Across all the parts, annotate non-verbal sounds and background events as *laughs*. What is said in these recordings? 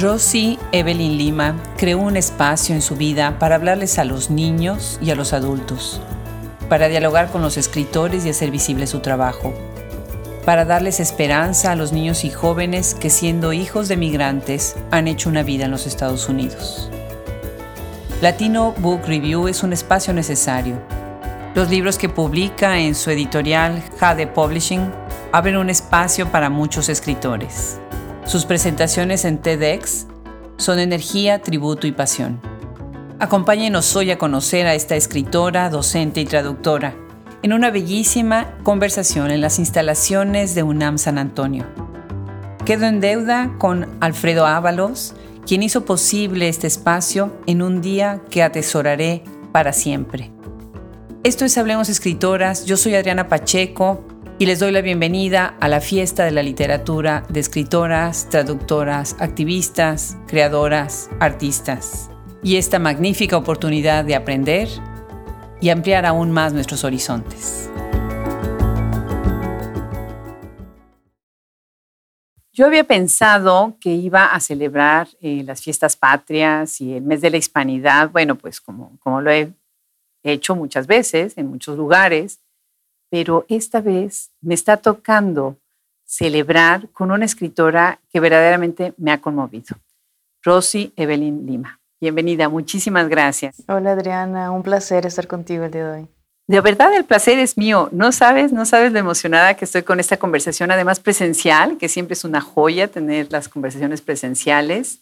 Rosie Evelyn Lima creó un espacio en su vida para hablarles a los niños y a los adultos, para dialogar con los escritores y hacer visible su trabajo, para darles esperanza a los niños y jóvenes que siendo hijos de migrantes han hecho una vida en los Estados Unidos. Latino Book Review es un espacio necesario. Los libros que publica en su editorial Jade Publishing abren un espacio para muchos escritores. Sus presentaciones en TEDx son energía, tributo y pasión. Acompáñenos hoy a conocer a esta escritora, docente y traductora en una bellísima conversación en las instalaciones de UNAM San Antonio. Quedo en deuda con Alfredo Ábalos, quien hizo posible este espacio en un día que atesoraré para siempre. Esto es Hablemos Escritoras, yo soy Adriana Pacheco, y les doy la bienvenida a la fiesta de la literatura de escritoras, traductoras, activistas, creadoras, artistas. Y esta magnífica oportunidad de aprender y ampliar aún más nuestros horizontes. Yo había pensado que iba a celebrar eh, las fiestas patrias y el mes de la hispanidad, bueno, pues como, como lo he hecho muchas veces en muchos lugares, pero esta vez me está tocando celebrar con una escritora que verdaderamente me ha conmovido, Rosy Evelyn Lima. Bienvenida, muchísimas gracias. Hola Adriana, un placer estar contigo el día de hoy. De verdad el placer es mío. No sabes, no sabes lo emocionada que estoy con esta conversación, además presencial, que siempre es una joya tener las conversaciones presenciales.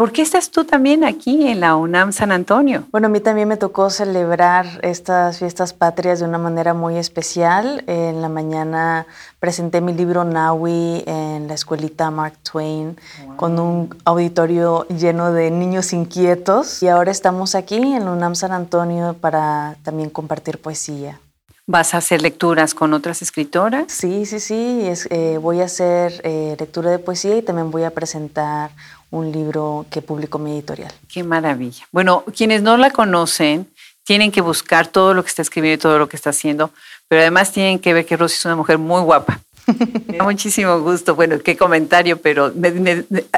¿Por qué estás tú también aquí en la UNAM San Antonio? Bueno, a mí también me tocó celebrar estas fiestas patrias de una manera muy especial. En la mañana presenté mi libro Naui en la escuelita Mark Twain con un auditorio lleno de niños inquietos y ahora estamos aquí en la UNAM San Antonio para también compartir poesía. ¿Vas a hacer lecturas con otras escritoras? Sí, sí, sí. Eh, voy a hacer eh, lectura de poesía y también voy a presentar un libro que publicó mi editorial. Qué maravilla. Bueno, quienes no la conocen tienen que buscar todo lo que está escribiendo y todo lo que está haciendo, pero además tienen que ver que Rosy es una mujer muy guapa. *laughs* me da muchísimo gusto. Bueno, qué comentario, pero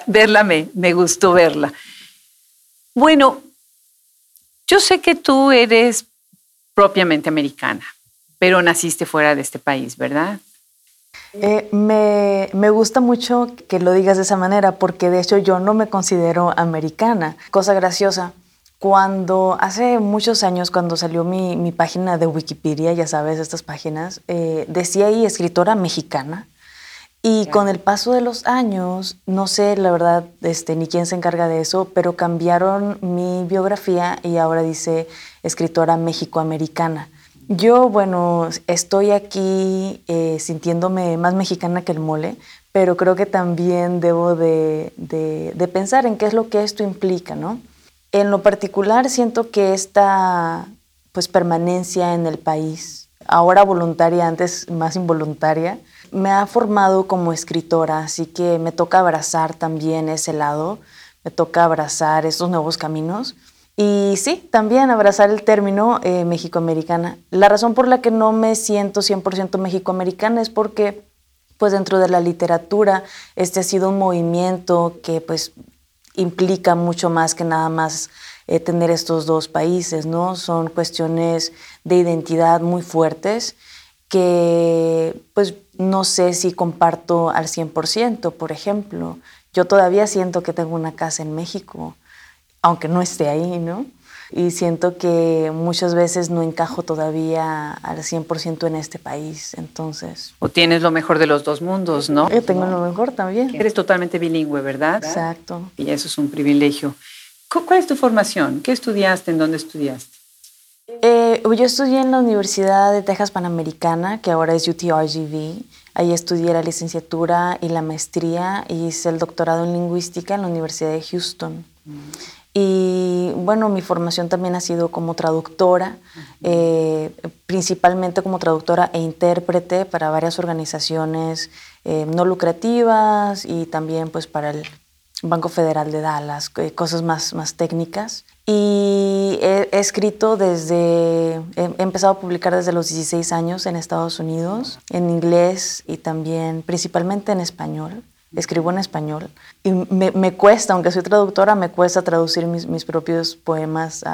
verla me, me gustó verla. Bueno, yo sé que tú eres propiamente americana, pero naciste fuera de este país, ¿verdad? Eh, me, me, gusta mucho que lo digas de esa manera, porque de hecho yo no me considero americana. Cosa graciosa, cuando hace muchos años, cuando salió mi, mi página de Wikipedia, ya sabes, estas páginas, eh, decía ahí escritora mexicana. Y con el paso de los años, no sé la verdad este, ni quién se encarga de eso, pero cambiaron mi biografía y ahora dice escritora mexicoamericana. Yo, bueno, estoy aquí eh, sintiéndome más mexicana que el mole, pero creo que también debo de, pensar en qué es lo que esto implica, ¿no? En lo particular siento que esta pues, permanencia en el país, ahora voluntaria, antes más involuntaria, me ha formado como escritora, así que me toca abrazar también ese lado, me toca abrazar esos nuevos caminos y sí, también abrazar el término eh, mexicoamericana. La razón por la que no me siento 100% mexicoamericana es porque pues dentro de la literatura este ha sido un movimiento que pues implica mucho más que nada más eh, tener estos dos países, ¿no? Son cuestiones de identidad muy fuertes que pues no sé si comparto al 100%, por ejemplo. Yo todavía siento que tengo una casa en México aunque no esté ahí, ¿no? Y siento que muchas veces no encajo todavía al 100% en este país, entonces... O tienes lo mejor de los dos mundos, ¿no? Yo tengo lo mejor también. Eres totalmente bilingüe, ¿verdad? Exacto. Y eso es un privilegio. ¿Cuál es tu formación? ¿Qué estudiaste? ¿En dónde estudiaste? Eh, yo estudié en la Universidad de Texas Panamericana, que ahora es UTRGV. Ahí estudié la licenciatura y la maestría y hice el doctorado en lingüística en la Universidad de Houston. Mm. Y bueno, mi formación también ha sido como traductora, eh, principalmente como traductora e intérprete para varias organizaciones eh, no lucrativas y también pues para el Banco Federal de Dallas, eh, cosas más, más técnicas. Y he, escrito desde, he, empezado a publicar desde los 16 años en Estados Unidos, en inglés y también principalmente en español. Escribo en español y me, cuesta, aunque soy traductora, me cuesta traducir mis, propios poemas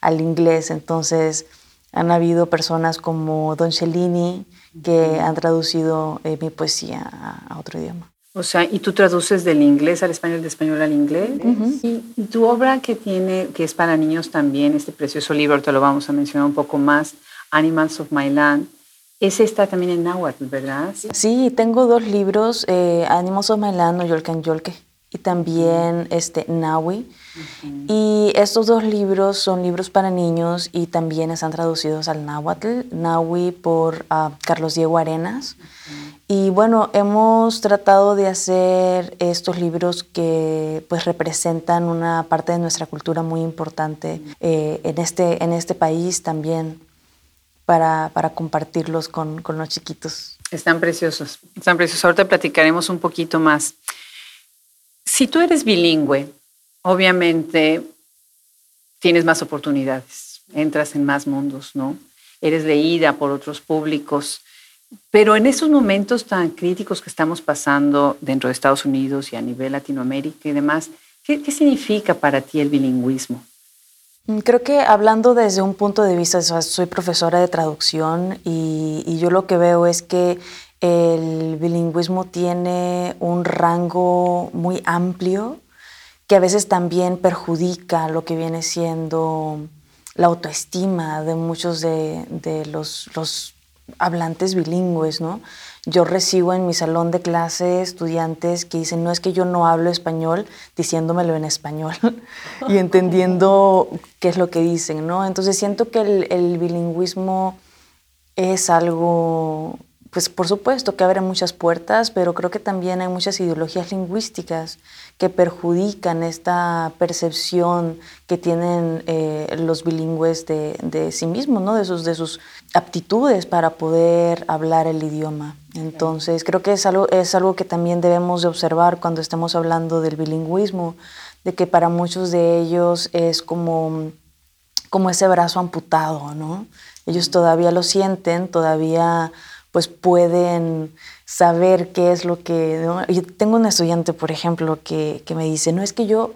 al inglés. Entonces han habido personas como Don Cellini que han traducido eh, mi poesía a, otro idioma. O sea, ¿y tú traduces del inglés al español, del español al inglés? ¿Y, tu obra que tiene, que es para niños también, este precioso libro, te lo vamos a mencionar un poco más, Animals of My Land, ese está también en náhuatl, ¿verdad? Sí, tengo dos libros, eh, Ánimos of Mailán o Yolcan Yolke, y también este, Nahui. Y estos dos libros son libros para niños y también están traducidos al náhuatl, Nahui por ah, Carlos Diego Arenas. Y bueno, hemos tratado de hacer estos libros que pues representan una parte de nuestra cultura muy importante eh, en, este, en este país también para, para compartirlos con, con, los chiquitos. Están preciosos, están preciosos. Ahorita platicaremos un poquito más. Si tú eres bilingüe, obviamente tienes más oportunidades, entras en más mundos, ¿no? Eres leída por otros públicos. Pero en estos momentos tan críticos que estamos pasando dentro de Estados Unidos y a nivel Latinoamérica y demás, ¿qué, qué significa para ti el bilingüismo? Mm, creo que hablando desde un punto de vista, soy profesora de traducción y, yo lo que veo es que el bilingüismo tiene un rango muy amplio que a veces también perjudica lo que viene siendo la autoestima de muchos de, los, los hablantes bilingües, ¿no? Yo recibo en mi salón de clase estudiantes que dicen, no es que yo no hablo español, diciéndomelo en español *laughs* y entendiendo qué es lo que dicen, ¿no? Entonces siento que el, el bilingüismo es algo pues por supuesto que abre muchas puertas, pero creo que también hay muchas ideologías lingüísticas que perjudican esta percepción que tienen eh, los bilingües de, sí mismos, ¿no? de, sus, de sus aptitudes para poder hablar el idioma. Entonces, creo que es algo, es algo que también debemos de observar cuando estamos hablando del bilingüismo, de que para muchos de ellos es como, como ese brazo amputado, ¿no? Ellos todavía lo sienten, todavía pues pueden saber qué es lo que... Yo tengo un estudiante, por ejemplo, que, me dice, no es que yo,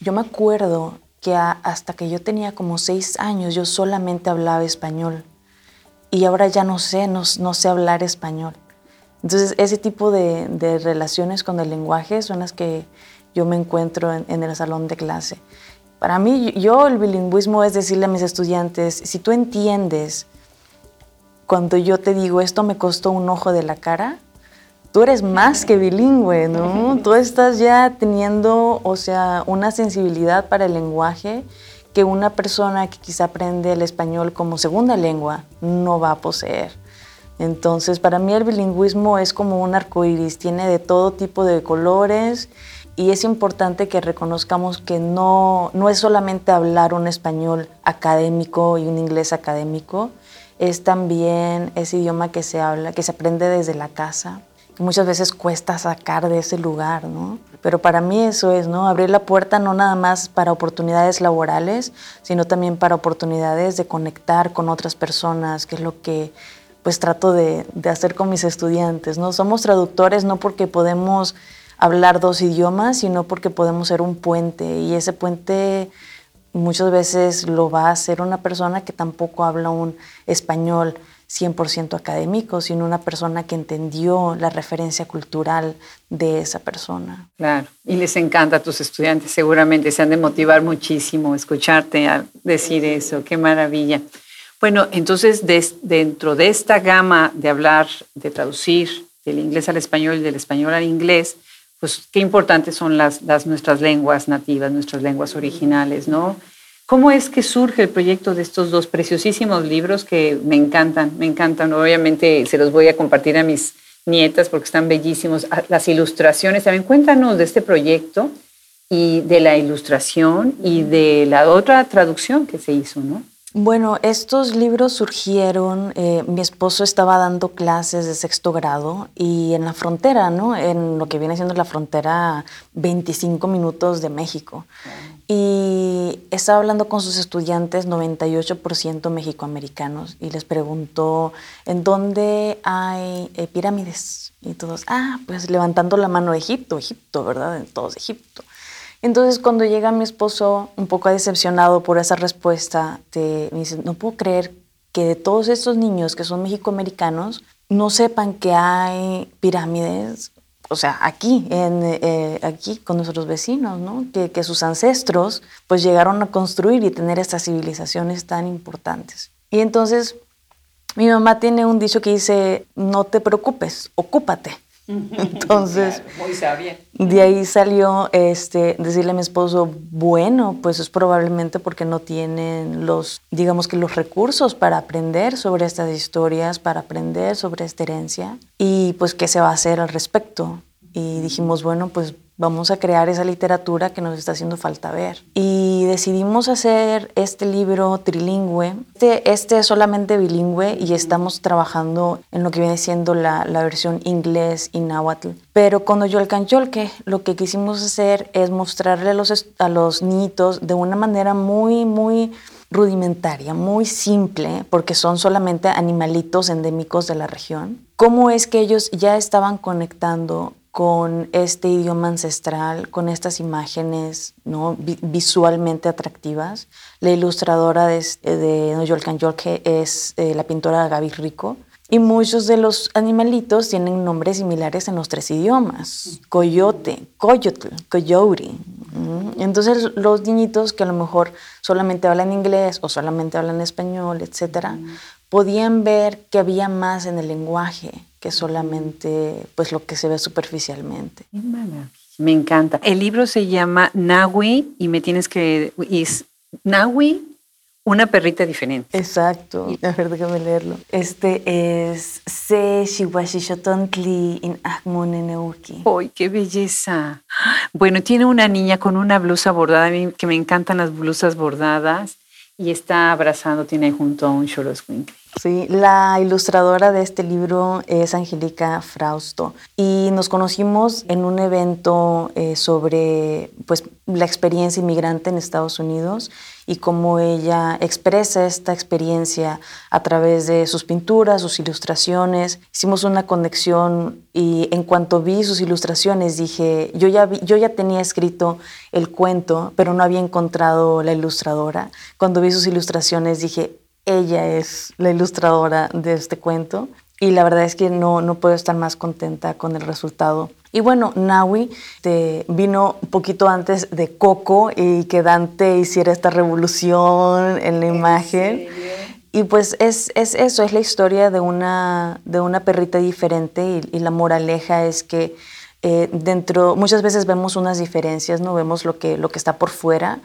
yo me acuerdo que hasta que yo tenía como seis años yo solamente hablaba español y ahora ya no sé, no, sé hablar español. Entonces ese tipo de, relaciones con el lenguaje son las que yo me encuentro en, en el salón de clase. Para mí, yo el bilingüismo es decirle a mis estudiantes, si tú entiendes cuando yo te digo esto me costó un ojo de la cara, tú eres más que bilingüe, ¿no? *laughs* Tú estás ya teniendo, o sea, una sensibilidad para el lenguaje que una persona que quizá aprende el español como segunda lengua no va a poseer. Entonces, para mí el bilingüismo es como un arco iris, tiene de todo tipo de colores y es importante que reconozcamos que no, no es solamente hablar un español académico y un inglés académico, es también ese idioma que se habla, que se aprende desde la casa, que muchas veces cuesta sacar de ese lugar, ¿no? Pero para mí eso es, ¿no? Abrir la puerta no nada más para oportunidades laborales, sino también para oportunidades de conectar con otras personas, que es lo que pues trato de, de hacer con mis estudiantes, ¿no? Somos traductores no porque podemos hablar dos idiomas, sino porque podemos ser un puente y ese puente muchas veces lo va a hacer una persona que tampoco habla un español 100% académico, sino una persona que entendió la referencia cultural de esa persona. Claro, y les encanta a tus estudiantes, seguramente se han de motivar muchísimo escucharte a decir eso, qué maravilla. Bueno, entonces dentro de esta gama de hablar, de traducir del inglés al español y del español al inglés, pues qué importantes son las, nuestras lenguas nativas, nuestras lenguas originales, ¿no? ¿Cómo es que surge el proyecto de estos dos preciosísimos libros que me encantan, me encantan? Obviamente se los voy a compartir a mis nietas porque están bellísimos. Ah, las ilustraciones, también cuéntanos de este proyecto y de la ilustración y de la otra traducción que se hizo, ¿no? Bueno, estos libros surgieron, eh, mi esposo estaba dando clases de sexto grado y en la frontera, ¿no? En lo que viene siendo la frontera 25 minutos de México. Y estaba hablando con sus estudiantes, 98% mexicoamericanos, y les preguntó, ¿en dónde hay eh, pirámides? Y todos, ah, pues levantando la mano Egipto, Egipto, ¿verdad? En todos Egipto. Entonces cuando llega mi esposo, un poco decepcionado por esa respuesta, me dice, no puedo creer que de todos estos niños que son mexicoamericanos no sepan que hay pirámides o sea, aquí, en, eh, aquí con nuestros vecinos, ¿no? Que, que, sus ancestros pues llegaron a construir y tener estas civilizaciones tan importantes. Y entonces mi mamá tiene un dicho que dice, no te preocupes, ocúpate. *laughs* Entonces, muy sabia. De ahí salió este, decirle a mi esposo, bueno, pues es probablemente porque no tienen los, digamos que los recursos para aprender sobre estas historias, para aprender sobre esta herencia y pues qué se va a hacer al respecto. Y dijimos, bueno, pues vamos a crear esa literatura que nos está haciendo falta ver. Y decidimos hacer este libro trilingüe. Este, este es solamente bilingüe y estamos trabajando en lo que viene siendo la, la versión inglés y náhuatl. Pero cuando yo que lo que quisimos hacer es mostrarle a los, a los niñitos de una manera muy, muy rudimentaria, muy simple, porque son solamente animalitos endémicos de la región, cómo es que ellos ya estaban conectando con este idioma ancestral, con estas imágenes ¿no? visualmente atractivas. La ilustradora de, de Noyolcan es eh, la pintora Gaby Rico. Y muchos de los animalitos tienen nombres similares en los tres idiomas. Coyote, coyotl, coyote. Entonces los niñitos que a lo mejor solamente hablan inglés o solamente hablan español, etcétera, podían ver que había más en el lenguaje que solamente pues lo que se ve superficialmente. Me encanta. El libro se llama Nahui y me tienes que es Nahui una perrita diferente. Exacto. A ver, déjame leerlo. Este es Se in Ahmoneneuki. ¡Ay, qué belleza! Bueno, tiene una niña con una blusa bordada, que me encantan las blusas bordadas, y está abrazando, tiene junto a un Xoloscuincle. Sí, la ilustradora de este libro es Angélica Frausto y nos conocimos en un evento eh, sobre pues, la experiencia inmigrante en Estados Unidos y cómo ella expresa esta experiencia a través de sus pinturas, sus ilustraciones. Hicimos una conexión y en cuanto vi sus ilustraciones dije, yo ya, yo ya tenía escrito el cuento, pero no había encontrado la ilustradora. Cuando vi sus ilustraciones dije, ella es la ilustradora de este cuento y la verdad es que no, no puedo estar más contenta con el resultado. Y bueno, Naui te vino un poquito antes de Coco y que Dante hiciera esta revolución en la imagen. Y pues es, es, eso, es la historia de una, de una perrita diferente y, la moraleja es que eh, dentro, muchas veces vemos unas diferencias, no vemos lo que, lo que está por fuera,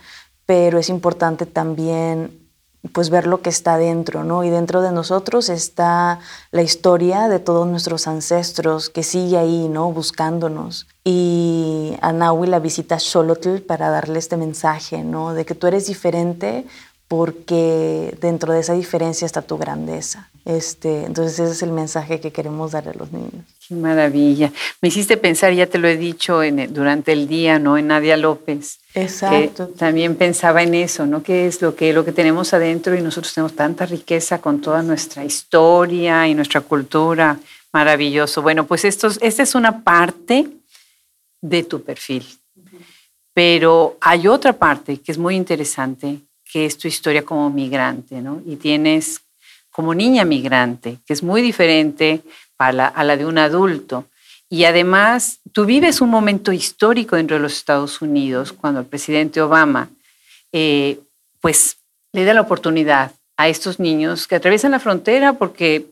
pero es importante también pues ver lo que está dentro, ¿no? Y dentro de nosotros está la historia de todos nuestros ancestros que sigue ahí, ¿no? Buscándonos. Y a la visita Xolotl para darle este mensaje, ¿no? De que tú eres diferente porque dentro de esa diferencia está tu grandeza. Este, entonces ese es el mensaje que queremos darle a los niños. Qué maravilla. Me hiciste pensar, ya te lo he dicho en, durante el día, ¿no? En Nadia López. Exacto. también pensaba en eso, ¿no? ¿Qué es lo que, lo que tenemos adentro y nosotros tenemos tanta riqueza con toda nuestra historia y nuestra cultura? Maravilloso. Bueno, pues esto, esta es una parte de tu perfil. Pero hay otra parte que es muy interesante, que es tu historia como migrante, ¿no? Y tienes como niña migrante, que es muy diferente a la, de un adulto. Y además, tú vives un momento histórico dentro de los Estados Unidos, cuando el presidente Obama, eh, pues, le da la oportunidad a estos niños que atraviesan la frontera porque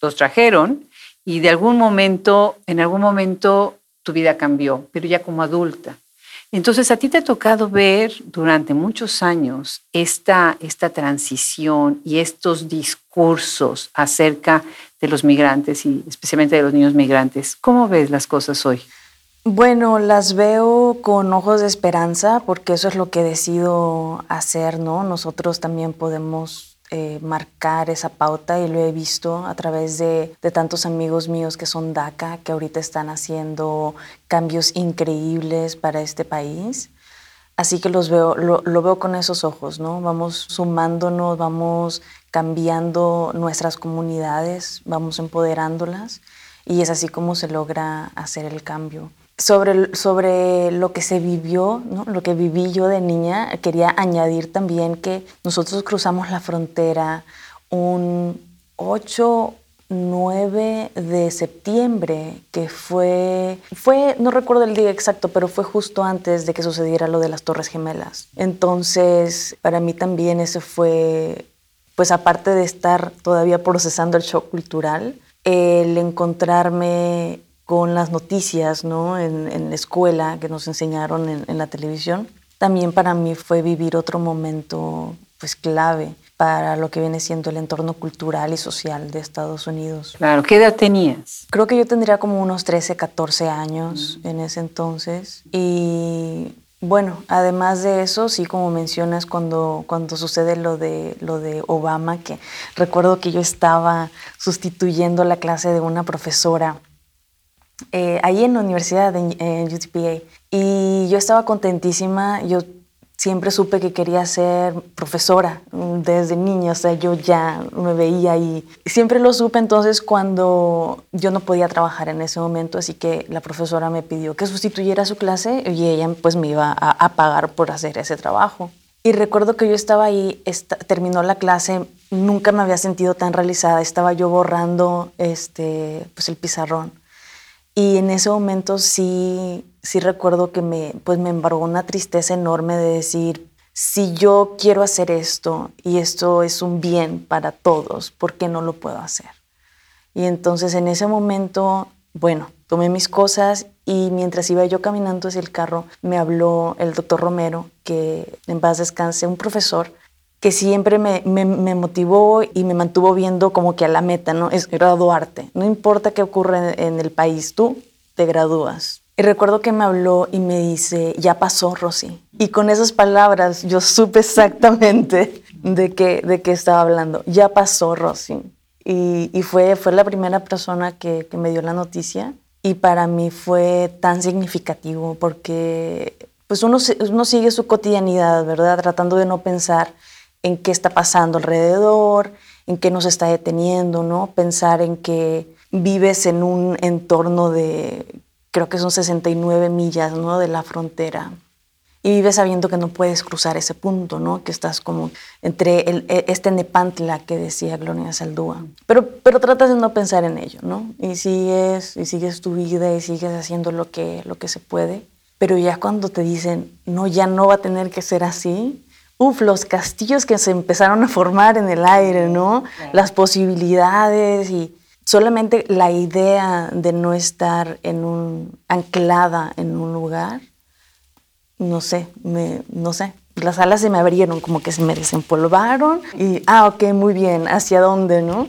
los trajeron y de algún momento, en algún momento, tu vida cambió, pero ya como adulta. Entonces, a ti te ha tocado ver durante muchos años esta, esta transición y estos discursos acerca de los migrantes y especialmente de los niños migrantes. ¿Cómo ves las cosas hoy? Bueno, las veo con ojos de esperanza porque eso es lo que decido hacer, ¿no? Nosotros también podemos eh, marcar esa pauta y lo he visto a través de, tantos amigos míos que son DACA, que ahorita están haciendo cambios increíbles para este país. Así que los veo, lo, lo, veo con esos ojos, ¿no? Vamos sumándonos, vamos cambiando nuestras comunidades, vamos empoderándolas y es así como se logra hacer el cambio. Sobre, sobre lo que se vivió, ¿no? lo que viví yo de niña, quería añadir también que nosotros cruzamos la frontera un 8 9 de septiembre, que fue, fue, no recuerdo el día exacto, pero fue justo antes de que sucediera lo de las Torres Gemelas. Entonces, para mí también ese fue, pues aparte de estar todavía procesando el shock cultural, el encontrarme con las noticias ¿no? en, la escuela que nos enseñaron en, en la televisión, también para mí fue vivir otro momento pues clave para lo que viene siendo el entorno cultural y social de Estados Unidos. Claro, ¿qué edad tenías? Creo que yo tendría como unos 13, 14 años en ese entonces. Y bueno, además de eso, sí, como mencionas, cuando, cuando sucede lo de, lo de Obama, que recuerdo que yo estaba sustituyendo la clase de una profesora eh, ahí en la universidad, en, UTPA, y yo estaba contentísima, yo siempre supe que quería ser profesora mm, desde niña, o sea, yo ya me veía ahí. Siempre lo supe entonces cuando yo no podía trabajar en ese momento, así que la profesora me pidió que sustituyera su clase y ella pues me iba a, pagar por hacer ese trabajo. Y recuerdo que yo estaba ahí, terminó la clase, nunca me había sentido tan realizada, estaba yo borrando este, pues el pizarrón. Y en ese momento sí sí recuerdo que me, pues me embargó una tristeza enorme de decir, si yo quiero hacer esto y esto es un bien para todos, ¿por qué no lo puedo hacer? Y entonces en ese momento, bueno, tomé mis cosas y mientras iba yo caminando hacia el carro, me habló el doctor Romero, que en paz descanse, un profesor que siempre me, me, me, motivó y me mantuvo viendo como que a la meta, ¿no? Es graduarte. No importa qué ocurra en, en el país, tú te gradúas. Y recuerdo que me habló y me dice, ya pasó, Rosy. Y con esas palabras yo supe exactamente de qué, de qué estaba hablando. Ya pasó, Rosy. Y, y fue, fue la primera persona que, que, me dio la noticia. Y para mí fue tan significativo porque pues uno, uno sigue su cotidianidad, ¿verdad? Tratando de no pensar en qué está pasando alrededor, en qué nos está deteniendo, ¿no? Pensar en que vives en un entorno de creo que son 69 millas ¿no? de la frontera. Y vives sabiendo que no puedes cruzar ese punto, ¿no? que estás como entre el, e, este Nepantla que decía Gloria Saldúa. Pero, pero tratas de no pensar en ello, ¿no? Y sigues, y sigues tu vida y sigues haciendo lo que, lo que se puede. Pero ya cuando te dicen, no, ya no va a tener que ser así, Uf, los castillos que se empezaron a formar en el aire, ¿no? Las posibilidades y solamente la idea de no estar en un, anclada en un lugar, no sé, me, no sé, las alas se me abrieron, como que se me desempolvaron y, ah, ok, muy bien, ¿hacia dónde, no?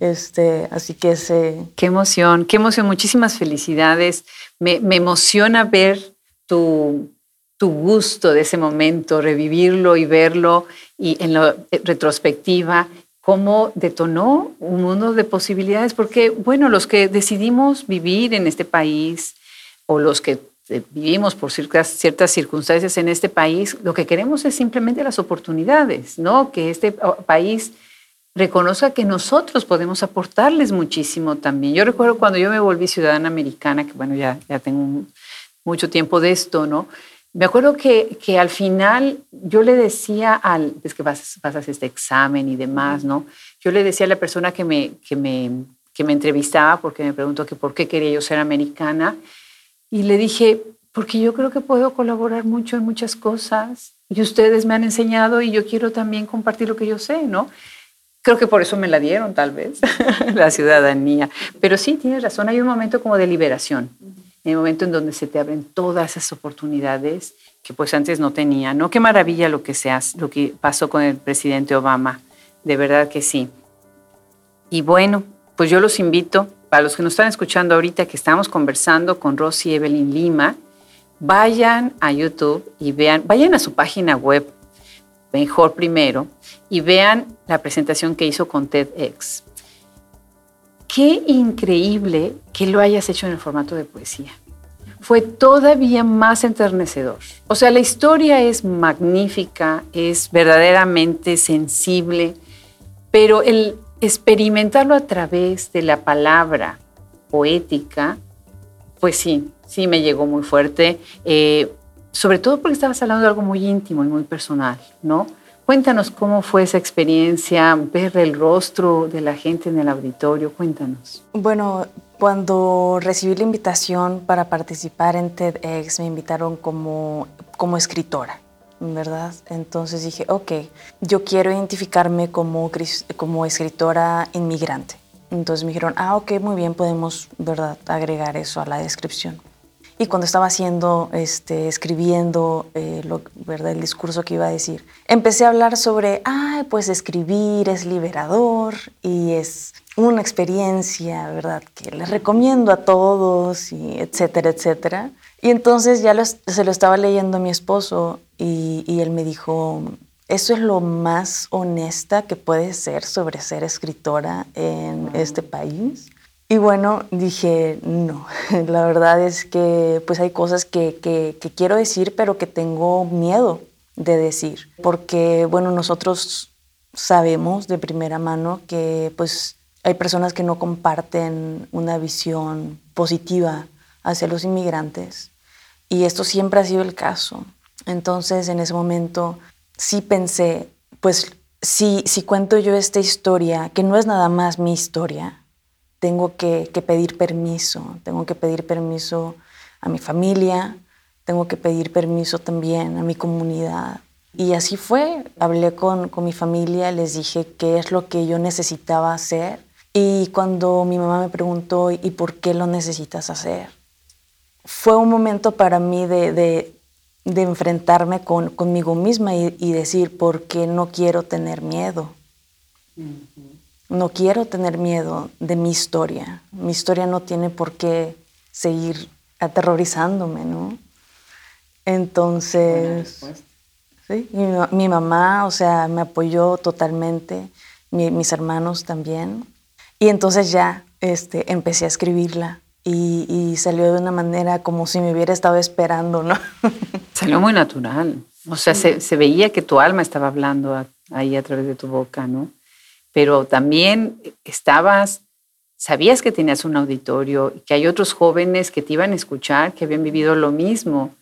Este, así que ese... Qué emoción, qué emoción, muchísimas felicidades. Me, me emociona ver tu, tu gusto de ese momento, revivirlo y verlo y en la retrospectiva cómo detonó un mundo de posibilidades, porque, bueno, los que decidimos vivir en este país o los que eh, vivimos por ciertas, ciertas circunstancias en este país, lo que queremos es simplemente las oportunidades, ¿no? Que este país reconozca que nosotros podemos aportarles muchísimo también. Yo recuerdo cuando yo me volví ciudadana americana, que bueno, ya, ya tengo mucho tiempo de esto, ¿no? Me acuerdo que, que, al final yo le decía al, es que pasas, pasas, este examen y demás, ¿no? Yo le decía a la persona que me, que me, que me entrevistaba, porque me preguntó que por qué quería yo ser americana, y le dije, porque yo creo que puedo colaborar mucho en muchas cosas, y ustedes me han enseñado y yo quiero también compartir lo que yo sé, ¿no? Creo que por eso me la dieron, tal vez, *laughs* la ciudadanía. Pero sí, tienes razón, hay un momento como de liberación en el momento en donde se te abren todas esas oportunidades que pues antes no tenía, ¿no? Qué maravilla lo que, seas, lo que pasó con el presidente Obama, de verdad que sí. Y bueno, pues yo los invito, para los que nos están escuchando ahorita, que estamos conversando con Rosy Evelyn Lima, vayan a YouTube y vean, vayan a su página web, mejor primero, y vean la presentación que hizo con TEDx. Qué increíble que lo hayas hecho en el formato de poesía, fue todavía más enternecedor. O sea, la historia es magnífica, es verdaderamente sensible, pero el experimentarlo a través de la palabra poética, pues sí, sí me llegó muy fuerte, eh, sobre todo porque estabas hablando de algo muy íntimo y muy personal, ¿no? Cuéntanos cómo fue esa experiencia, ver el rostro de la gente en el auditorio, cuéntanos. Bueno, cuando recibí la invitación para participar en TEDx, me invitaron como, como escritora, ¿verdad? Entonces dije, ok, yo quiero identificarme como, como escritora inmigrante. Entonces me dijeron, ah, ok, muy bien, podemos, ¿verdad?, agregar eso a la descripción. Y cuando estaba haciendo, este, escribiendo eh, ¿verdad? el discurso que iba a decir, empecé a hablar sobre, ay, pues escribir es liberador y es una experiencia, ¿verdad? Que les recomiendo a todos y etcétera, etcétera. Y entonces ya se lo estaba leyendo a mi esposo y él me dijo, eso es lo más honesta que puede ser sobre ser escritora en este país. Y bueno, dije, no, *laughs* la verdad es que pues hay cosas que, que, quiero decir, pero que tengo miedo de decir, porque bueno, nosotros sabemos de primera mano que pues hay personas que no comparten una visión positiva hacia los inmigrantes y esto siempre ha sido el caso. Entonces en ese momento sí pensé, pues si, si cuento yo esta historia, que no es nada más mi historia, tengo que, pedir permiso, tengo que pedir permiso a mi familia, tengo que pedir permiso también a mi comunidad. Y así fue, hablé con, con mi familia, les dije qué es lo que yo necesitaba hacer. Y cuando mi mamá me preguntó, ¿y por qué lo necesitas hacer? Fue un momento para mí de, de, de enfrentarme con, conmigo misma y, y, decir, ¿por qué no quiero tener miedo? No quiero tener miedo de mi historia. Mi historia no tiene por qué seguir aterrorizándome, ¿no? Entonces, ¿sí? mi, mamá, o sea, me apoyó totalmente, mis hermanos también. Y entonces ya este, empecé a escribirla y, salió de una manera como si me hubiera estado esperando, ¿no? *laughs* Salió muy natural. O sea, se, se veía que tu alma estaba hablando ahí a través de tu boca, ¿no? Pero también estabas, sabías que tenías un auditorio y que hay otros jóvenes que te iban a escuchar, que habían vivido lo mismo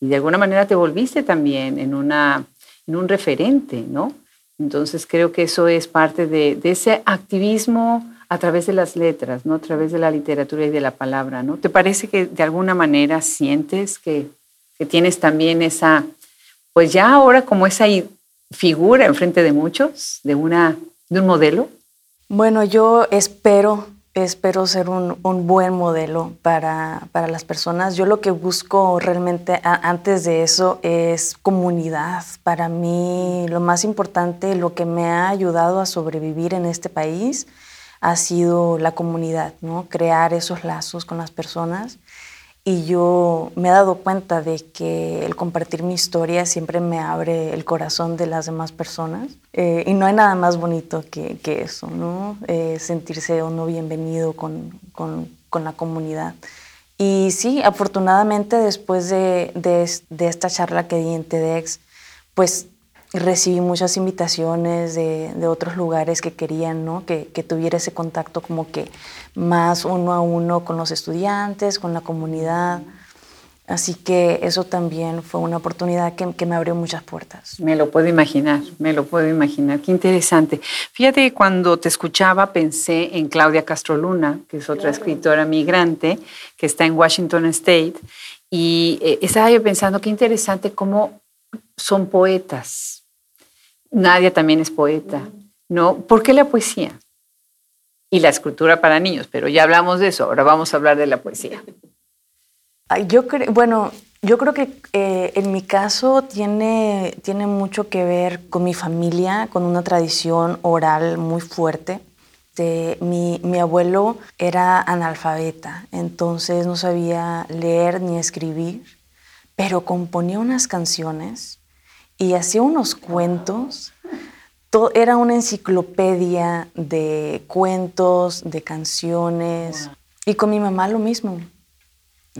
y de alguna manera te volviste también en, una, en un referente, ¿no? Entonces creo que eso es parte de, ese activismo a través de las letras, ¿no? A través de la literatura y de la palabra, ¿no? ¿Te parece que de alguna manera sientes que, que tienes también esa, pues ya ahora como esa figura enfrente de muchos, de una de un modelo? Bueno, yo espero, espero ser un, buen modelo para, para, las personas. Yo lo que busco realmente antes de eso es comunidad. Para mí lo más importante, lo que me ha ayudado a sobrevivir en este país ha sido la comunidad, ¿no? Crear esos lazos con las personas y yo me he dado cuenta de que el compartir mi historia siempre me abre el corazón de las demás personas. Eh, y no hay nada más bonito que, que eso, ¿no? Eh, sentirse uno bienvenido con, con, con, la comunidad. Y sí, afortunadamente después de, de, de esta charla que di en TEDx, pues recibí muchas invitaciones de, de, otros lugares que querían ¿no? que, que, tuviera ese contacto como que más uno a uno con los estudiantes, con la comunidad. Así que eso también fue una oportunidad que, que, me abrió muchas puertas. Me lo puedo imaginar, me lo puedo imaginar. Qué interesante. Fíjate, cuando te escuchaba pensé en Claudia Castroluna, que es otra escritora migrante que está en Washington State, y eh, estaba yo pensando qué interesante cómo son poetas, Nadia también es poeta, ¿no? ¿Por qué la poesía? Y la escultura para niños, pero ya hablamos de eso, ahora vamos a hablar de la poesía. Yo bueno, yo creo que eh, en mi caso tiene, tiene mucho que ver con mi familia, con una tradición oral muy fuerte. Mi, mi, abuelo era analfabeta, entonces no sabía leer ni escribir, pero componía unas canciones y hacía unos cuentos. Todo, era una enciclopedia de cuentos, de canciones. Y con mi mamá lo mismo.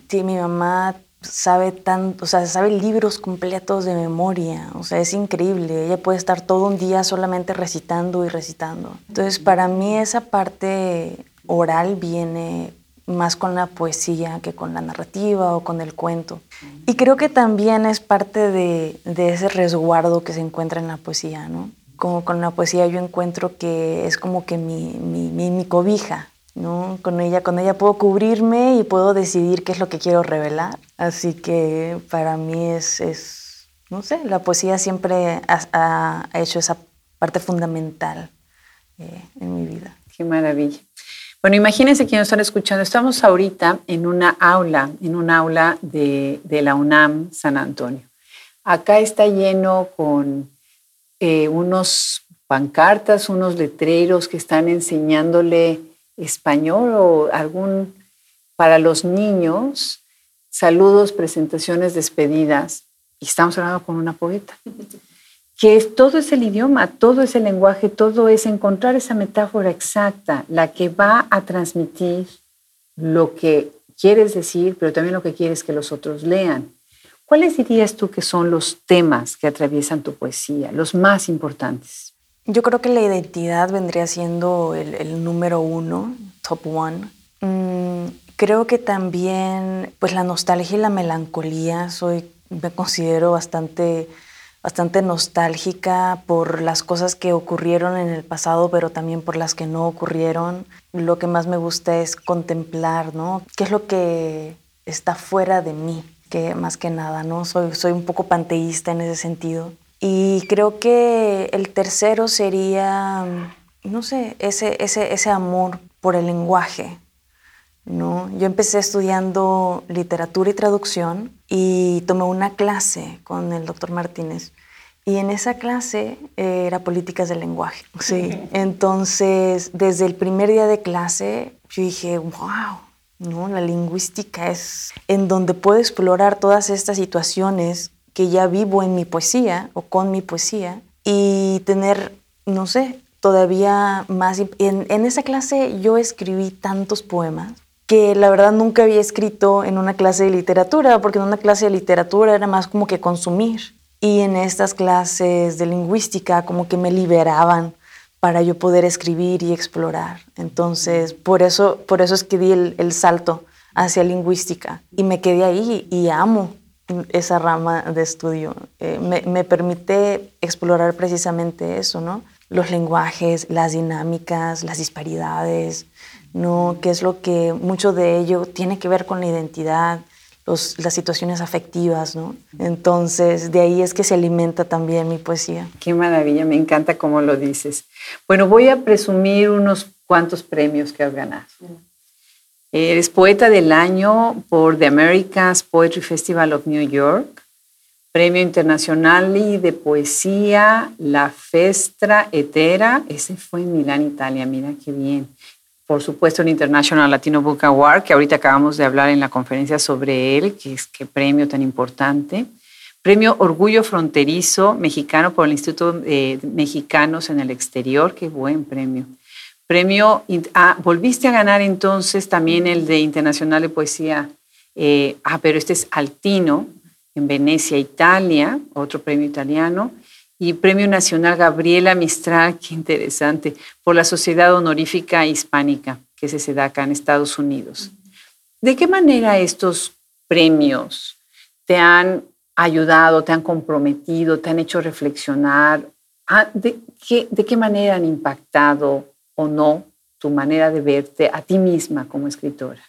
Sí, mi mamá sabe tanto, o sea, sabe libros completos de memoria, o sea, es increíble. Ella puede estar todo un día solamente recitando y recitando. Entonces, para mí esa parte oral viene más con la poesía que con la narrativa o con el cuento. Y creo que también es parte de, ese resguardo que se encuentra en la poesía, ¿no? Como con la poesía yo encuentro que es como que mi, mi, cobija, ¿no? Con ella, con ella puedo cubrirme y puedo decidir qué es lo que quiero revelar. Así que para mí es, es no sé, la poesía siempre ha, hecho esa parte fundamental eh, en mi vida. Qué maravilla. Bueno, imagínense que están escuchando. Estamos ahorita en una aula, en un aula de, la UNAM San Antonio. Acá está lleno con eh, unos pancartas, unos letreros que están enseñándole español o algún para los niños, saludos, presentaciones, despedidas. Y estamos hablando con una poeta *laughs* que todo es el idioma, todo es el lenguaje, todo es encontrar esa metáfora exacta, la que va a transmitir lo que quieres decir, pero también lo que quieres que los otros lean. ¿Cuáles dirías tú que son los temas que atraviesan tu poesía, los más importantes? Yo creo que la identidad vendría siendo el, número uno, top one. Mm, creo que también, pues la nostalgia y la melancolía, soy, me considero bastante bastante nostálgica por las cosas que ocurrieron en el pasado, pero también por las que no ocurrieron. Lo que más me gusta es contemplar, ¿no? ¿Qué es lo que está fuera de mí? Que más que nada, ¿no? Soy, soy un poco panteísta en ese sentido. Y creo que el tercero sería, no sé, ese, ese, ese amor por el lenguaje, ¿no? Yo empecé estudiando literatura y traducción y tomé una clase con el doctor Martínez. Y en esa clase eh, era políticas del lenguaje. *laughs* Sí. *laughs* Entonces, desde el primer día de clase, yo dije, wow, ¿no? La lingüística es en donde puedo explorar todas estas situaciones que ya vivo en mi poesía o con mi poesía y tener, no sé, todavía más. En, en esa clase yo escribí tantos poemas que la verdad nunca había escrito en una clase de literatura, porque en una clase de literatura era más como que consumir. Y en estas clases de lingüística como que me liberaban para yo poder escribir y explorar. Entonces, por eso, por eso es que di el, salto hacia lingüística y me quedé ahí y amo esa rama de estudio. Eh, me, me, permite explorar precisamente eso, ¿no? Los lenguajes, las dinámicas, las disparidades, ¿no? Que es lo que mucho de ello tiene que ver con la identidad, las situaciones afectivas, ¿no? Entonces, de ahí es que se alimenta también mi poesía. Qué maravilla, me encanta cómo lo dices. Bueno, voy a presumir unos cuantos premios que has ganado. Eres poeta del año por The Americas Poetry Festival of New York, Premio Internacional de Poesía, La Festra Etera, ese fue en Milán, Italia, mira qué bien por supuesto el International Latino Book Award, que ahorita acabamos de hablar en la conferencia sobre él, que es qué premio tan importante. Premio Orgullo Fronterizo Mexicano por el Instituto de Mexicanos en el Exterior, qué buen premio. Premio, ah, volviste a ganar entonces también el de Internacional de Poesía, eh, ah, pero este es Altino, en Venecia, Italia, otro premio italiano y Premio Nacional Gabriela Mistral, qué interesante, por la Sociedad Honorífica Hispánica, que se da acá en Estados Unidos. ¿De qué manera estos premios te han ayudado, te han comprometido, te han hecho reflexionar? Ah, ¿De qué, de qué manera han impactado o no tu manera de verte a ti misma como escritora?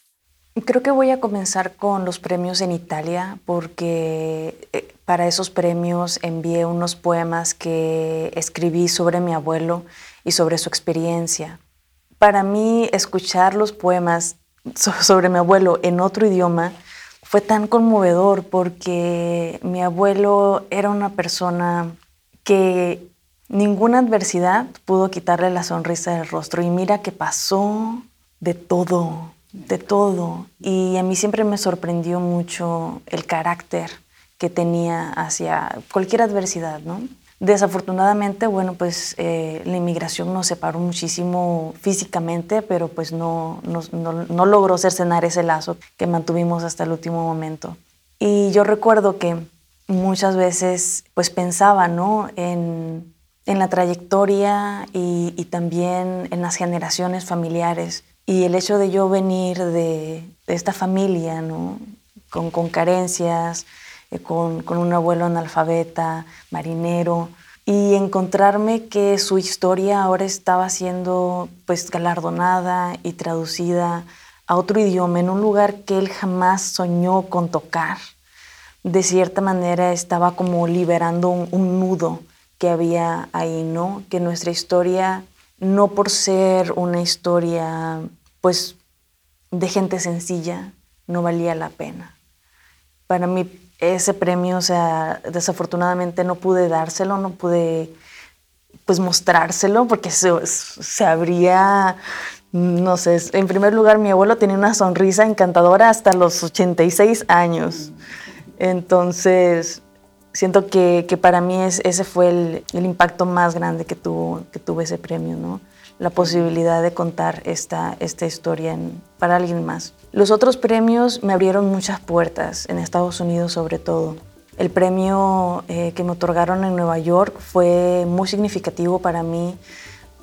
Creo que voy a comenzar con los premios en Italia porque eh, para esos premios envié unos poemas que escribí sobre mi abuelo y sobre su experiencia. Para mí escuchar los poemas sobre mi abuelo en otro idioma fue tan conmovedor porque mi abuelo era una persona que ninguna adversidad pudo quitarle la sonrisa del rostro y mira que pasó de todo, de todo. Y a mí siempre me sorprendió mucho el carácter que tenía hacia cualquier adversidad, ¿no? Desafortunadamente, bueno, pues eh, la inmigración nos separó muchísimo físicamente, pero pues no, no, logró cercenar ese lazo que mantuvimos hasta el último momento. Y yo recuerdo que muchas veces pues pensaba, ¿no? En, en la trayectoria y, también en las generaciones familiares. Y el hecho de yo venir de, esta familia, ¿no? Con, con carencias, eh, con, un abuelo analfabeta, marinero, y encontrarme que su historia ahora estaba siendo pues galardonada y traducida a otro idioma, en un lugar que él jamás soñó con tocar. De cierta manera estaba como liberando un, un nudo que había ahí, ¿no? Que nuestra historia, no por ser una historia pues de gente sencilla, no valía la pena. Para mí ese premio, o sea, desafortunadamente no pude dárselo, no pude pues mostrárselo porque se, se habría, no sé, en primer lugar mi abuelo tenía una sonrisa encantadora hasta los 86 años. Entonces, siento que, que para mí es, ese fue el, el, impacto más grande que tuvo, que ese premio, ¿no? La posibilidad de contar esta, esta historia para alguien más. Los otros premios me abrieron muchas puertas, en Estados Unidos sobre todo. El premio eh, que me otorgaron en Nueva York fue muy significativo para mí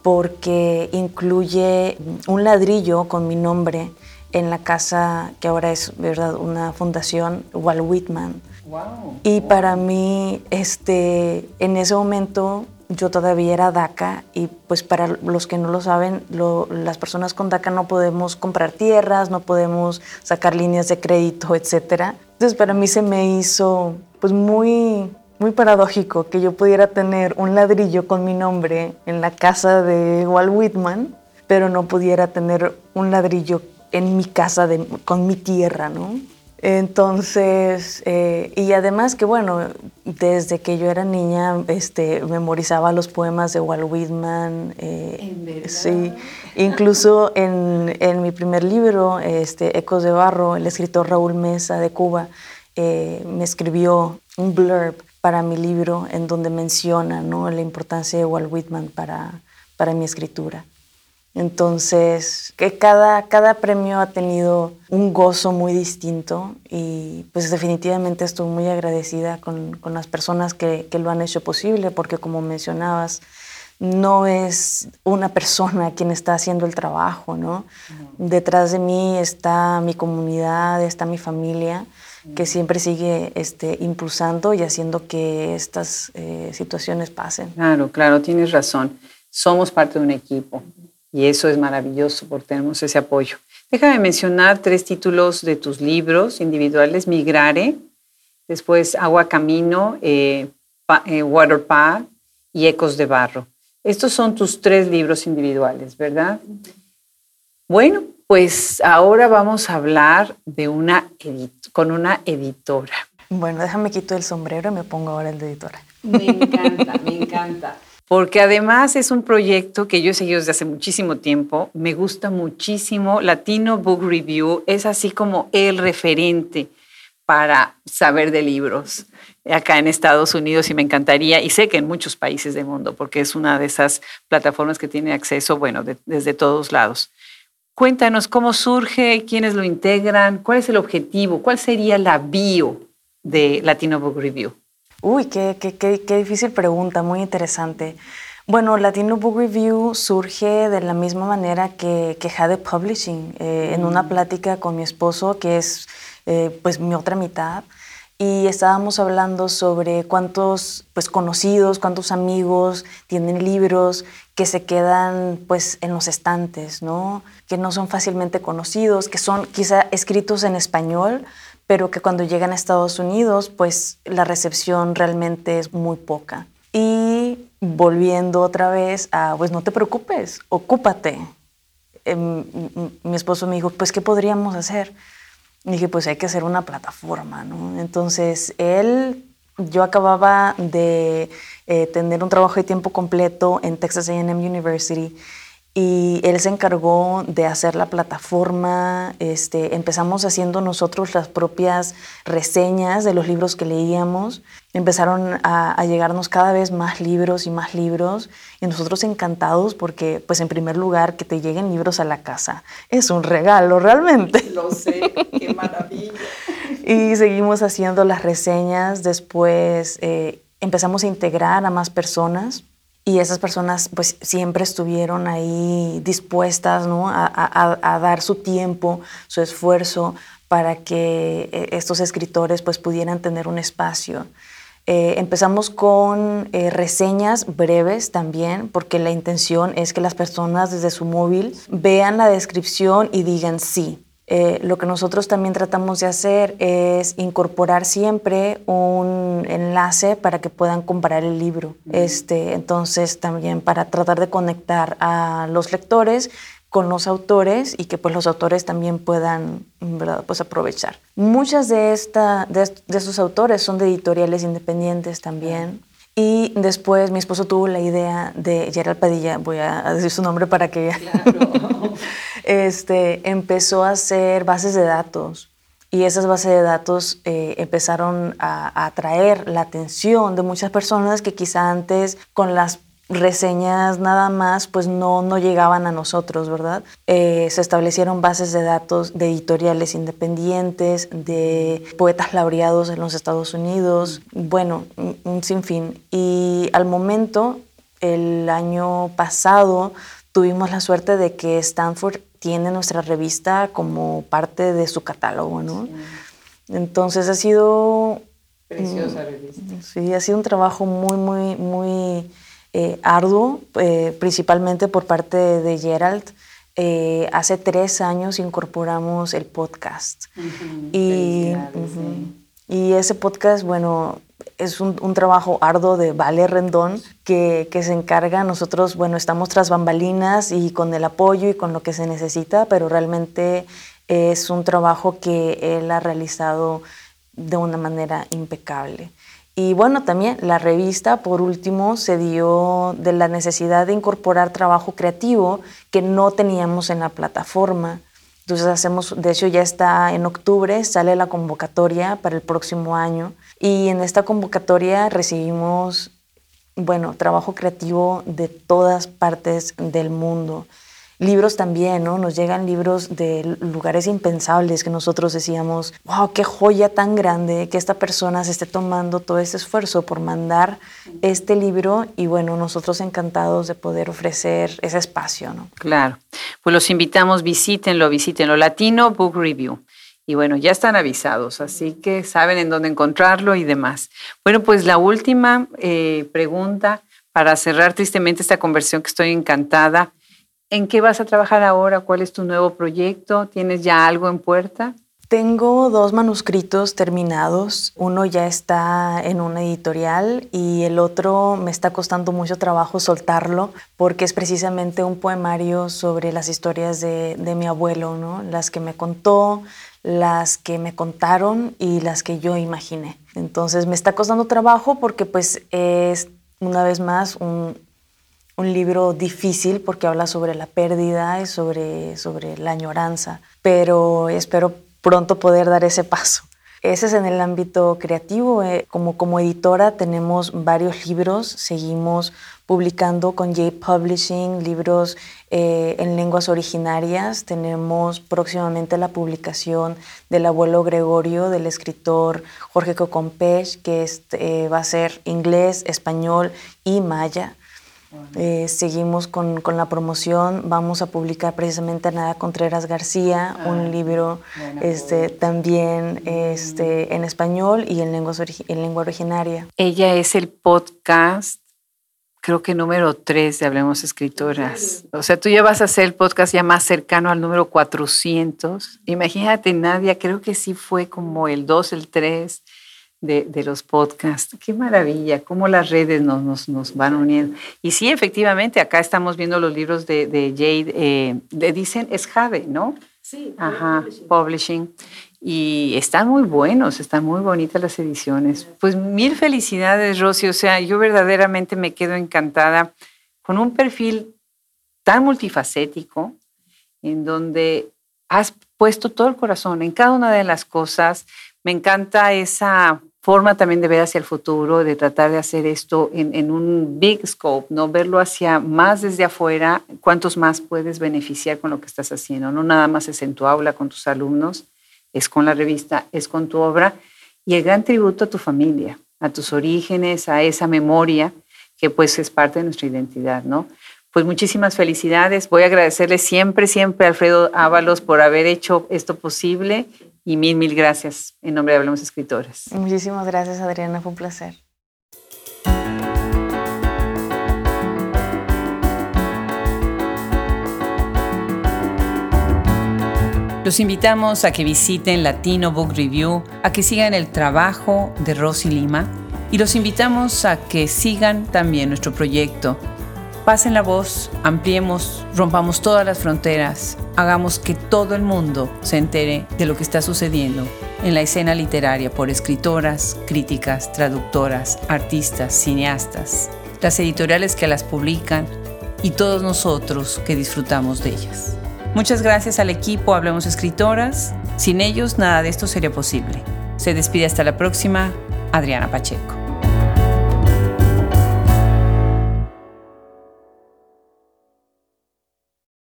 porque incluye un ladrillo con mi nombre en la casa que ahora es verdad una fundación Walt Whitman. Wow. Y para mí, este, en ese momento yo todavía era DACA y pues para los que no lo saben, las personas con DACA no podemos comprar tierras, no podemos sacar líneas de crédito, etc. Entonces para mí se me hizo pues muy, muy paradójico que yo pudiera tener un ladrillo con mi nombre en la casa de Walt Whitman, pero no pudiera tener un ladrillo en mi casa con mi tierra, ¿no? Entonces, eh, y además que bueno, desde que yo era niña, este, memorizaba los poemas de Walt Whitman. Eh, sí, incluso en, en, mi primer libro, este, Ecos de Barro, el escritor Raúl Mesa de Cuba eh, me escribió un blurb para mi libro en donde menciona ¿no? la importancia de Walt Whitman para, para mi escritura. Entonces, que cada, cada premio ha tenido un gozo muy distinto y pues definitivamente estoy muy agradecida con, con las personas que, que, lo han hecho posible porque como mencionabas, no es una persona quien está haciendo el trabajo, ¿no? Detrás de mí está mi comunidad, está mi familia que siempre sigue este, impulsando y haciendo que estas eh, situaciones pasen. Claro, claro, tienes razón. Somos parte de un equipo y eso es maravilloso porque tenemos ese apoyo. Déjame mencionar tres títulos de tus libros individuales, Migrare, después Agua Camino, eh, eh, Water Path y Ecos de Barro. Estos son tus tres libros individuales, ¿verdad? Bueno, pues ahora vamos a hablar de una con una editora. Bueno, déjame quito el sombrero y me pongo ahora el de editora. Me encanta, me encanta porque además es un proyecto que yo he seguido desde hace muchísimo tiempo, me gusta muchísimo, Latino Book Review es así como el referente para saber de libros acá en Estados Unidos y me encantaría, y sé que en muchos países del mundo, porque es una de esas plataformas que tiene acceso, bueno, desde todos lados. Cuéntanos cómo surge, quiénes lo integran, cuál es el objetivo, cuál sería la bio de Latino Book Review. Uy, qué, qué, qué, difícil pregunta, muy interesante. Bueno, Latino Book Review surge de la misma manera que, que Jade Publishing, eh, en una mm. plática con mi esposo, que es eh, pues mi otra mitad, y estábamos hablando sobre cuántos pues conocidos, cuántos amigos tienen libros que se quedan pues en los estantes, ¿no? Que no son fácilmente conocidos, que son quizá escritos en español, pero que cuando llegan a Estados Unidos, pues la recepción realmente es muy poca. Y volviendo otra vez a, pues no te preocupes, ocúpate. Em, mi esposo me dijo, pues, ¿qué podríamos hacer? Y dije, pues hay que hacer una plataforma, ¿no? Entonces, él, yo acababa de eh, tener un trabajo de tiempo completo en Texas AM University y él se encargó de hacer la plataforma. Este, empezamos haciendo nosotros las propias reseñas de los libros que leíamos. Empezaron a, llegarnos cada vez más libros y más libros y nosotros encantados porque, pues en primer lugar, que te lleguen libros a la casa es un regalo realmente. *laughs* Lo sé, qué maravilla. y seguimos haciendo las reseñas. Después eh, empezamos a integrar a más personas y esas personas pues siempre estuvieron ahí dispuestas ¿no? a, dar su tiempo, su esfuerzo para que eh, estos escritores pues pudieran tener un espacio. Eh, empezamos con eh, reseñas breves también, porque la intención es que las personas desde su móvil vean la descripción y digan sí, eh, lo que nosotros también tratamos de hacer es incorporar siempre un enlace para que puedan comparar el libro. Este, entonces, también para tratar de conectar a los lectores con los autores y que pues los autores también puedan ¿verdad? Pues aprovechar. Muchas de, esta, de, estos autores son de editoriales independientes también. Y después mi esposo tuvo la idea de Gerald Padilla, voy a decir su nombre para que... Claro. *laughs* este, empezó a hacer bases de datos y esas bases de datos eh, empezaron a, atraer la atención de muchas personas que quizá antes con las reseñas nada más pues no, no llegaban a nosotros, ¿verdad? Eh, se establecieron bases de datos de editoriales independientes, de poetas laureados en los Estados Unidos, bueno, un sinfín. Y al momento, el año pasado, tuvimos la suerte de que Stanford tiene nuestra revista como parte de su catálogo, ¿no? Entonces ha sido... Preciosa revista. Sí, ha sido un trabajo muy, muy, muy eh, arduo, eh, principalmente por parte de Gerald. Eh, hace tres años incorporamos el podcast. y, y ese podcast, bueno, es un, trabajo arduo de Vale Rendón que, se encarga. Nosotros, bueno, estamos tras bambalinas y con el apoyo y con lo que se necesita, pero realmente es un trabajo que él ha realizado de una manera impecable. Y bueno, también la revista, por último, se dio de la necesidad de incorporar trabajo creativo que no teníamos en la plataforma. Entonces hacemos, de hecho ya está en octubre, sale la convocatoria para el próximo año y en esta convocatoria recibimos, bueno, trabajo creativo de todas partes del mundo. Libros también, ¿no? Nos llegan libros de lugares impensables que nosotros decíamos, wow, qué joya tan grande que esta persona se esté tomando todo ese esfuerzo por mandar este libro y bueno, nosotros encantados de poder ofrecer ese espacio, ¿no? Claro. Pues los invitamos, visítenlo, visítenlo. Latino Book Review. Y bueno, ya están avisados, así que saben en dónde encontrarlo y demás. Bueno, pues la última eh, pregunta para cerrar tristemente esta conversión que estoy encantada. ¿En qué vas a trabajar ahora? ¿Cuál es tu nuevo proyecto? ¿Tienes ya algo en puerta? Tengo dos manuscritos terminados. Uno ya está en una editorial y el otro me está costando mucho trabajo soltarlo porque es precisamente un poemario sobre las historias de, de mi abuelo, ¿no? las que me contó, las que me contaron y las que yo imaginé. Entonces me está costando trabajo porque pues es una vez más un, libro difícil porque habla sobre la pérdida y sobre, sobre la añoranza, pero espero pronto poder dar ese paso. Ese es en el ámbito creativo. Eh, como, como editora tenemos varios libros, seguimos publicando con J Publishing libros eh, en lenguas originarias. Tenemos próximamente la publicación del abuelo Gregorio del escritor Jorge Cocompech, que eh, va a ser inglés, español y maya. Eh, seguimos con, con, la promoción. Vamos a publicar precisamente a Nada Contreras García, un ah, libro este, también este, en español y en, lenguas en lengua originaria. Ella es el podcast, creo que número tres de Hablemos Escritoras. O sea, tú ya vas a hacer el podcast ya más cercano al número 400. Imagínate, Nadia, creo que sí fue como el 2, el 3 de, los podcasts. Qué maravilla, cómo las redes nos, nos, van uniendo. Y sí, efectivamente, acá estamos viendo los libros de, de Jade, eh, le dicen, es Jade, ¿no? Sí. Ajá, publishing. Y están muy buenos, están muy bonitas las ediciones. Pues mil felicidades, Rosy. O sea, yo verdaderamente me quedo encantada con un perfil tan multifacético, en donde has puesto todo el corazón en cada una de las cosas. Me encanta esa forma también de ver hacia el futuro, de tratar de hacer esto en, un big scope, ¿no? Verlo hacia más desde afuera, cuántos más puedes beneficiar con lo que estás haciendo. No nada más es en tu aula con tus alumnos, es con la revista, es con tu obra y el gran tributo a tu familia, a tus orígenes, a esa memoria que pues es parte de nuestra identidad, ¿no? Pues muchísimas felicidades. Voy a agradecerle siempre, siempre Alfredo Ábalos por haber hecho esto posible y mil, mil gracias en nombre de Hablamos Escritores. Muchísimas gracias, Adriana. Fue un placer. Los invitamos a que visiten Latino Book Review, a que sigan el trabajo de Rosy Lima y los invitamos a que sigan también nuestro proyecto Pasen la voz, ampliemos, rompamos todas las fronteras, hagamos que todo el mundo se entere de lo que está sucediendo en la escena literaria por escritoras, críticas, traductoras, artistas, cineastas, las editoriales que las publican y todos nosotros que disfrutamos de ellas. Muchas gracias al equipo Hablemos Escritoras. Sin ellos nada de esto sería posible. Se despide hasta la próxima, Adriana Pacheco.